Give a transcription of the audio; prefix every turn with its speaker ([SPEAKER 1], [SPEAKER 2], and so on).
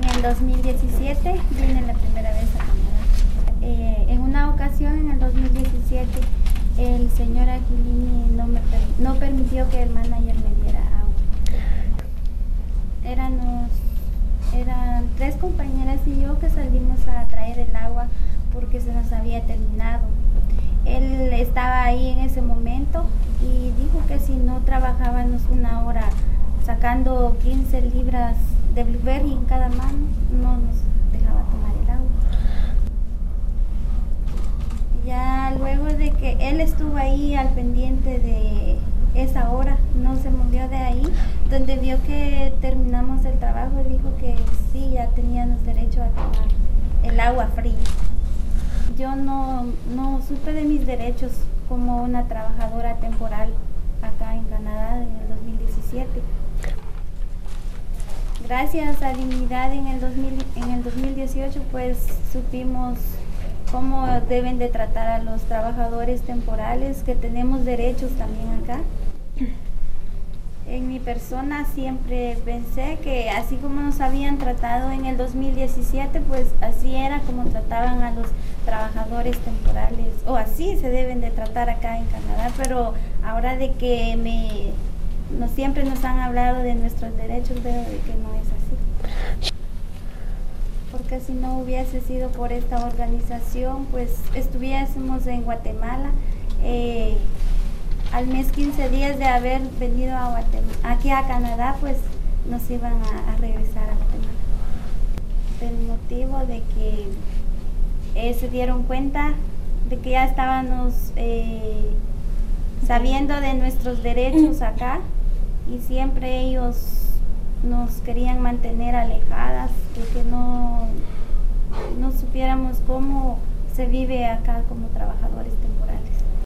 [SPEAKER 1] En el 2017 vine la primera vez a Canadá. Eh, en una ocasión, en el 2017, el señor Aquilini no, me no permitió que el manager me diera agua. Éramos, eran tres compañeras y yo que salimos a traer el agua porque se nos había terminado. Él estaba ahí en ese momento y dijo que si no trabajábamos una hora sacando 15 libras de blueberry en cada mano, no nos dejaba tomar el agua. Ya luego de que él estuvo ahí al pendiente de esa hora, no se movió de ahí, donde vio que terminamos el trabajo, dijo que sí, ya teníamos derecho a tomar el agua fría. Yo no, no supe de mis derechos como una trabajadora temporal acá en Canadá el 2017 gracias a Dignidad en el, 2000, en el 2018 pues supimos cómo deben de tratar a los trabajadores temporales, que tenemos derechos también acá. En mi persona siempre pensé que así como nos habían tratado en el 2017, pues así era como trataban a los trabajadores temporales, o así se deben de tratar acá en Canadá, pero ahora de que me no siempre nos han hablado de nuestros derechos, pero de que no es así. Porque si no hubiese sido por esta organización, pues estuviésemos en Guatemala. Eh, al mes 15 días de haber venido a Guatemala, aquí a Canadá, pues nos iban a, regresar a Guatemala. El motivo de que eh, se dieron cuenta de que ya estábamos eh, sabiendo de nuestros derechos acá y siempre ellos nos querían mantener alejadas, de que no, no supiéramos cómo se vive acá como trabajadores temporales.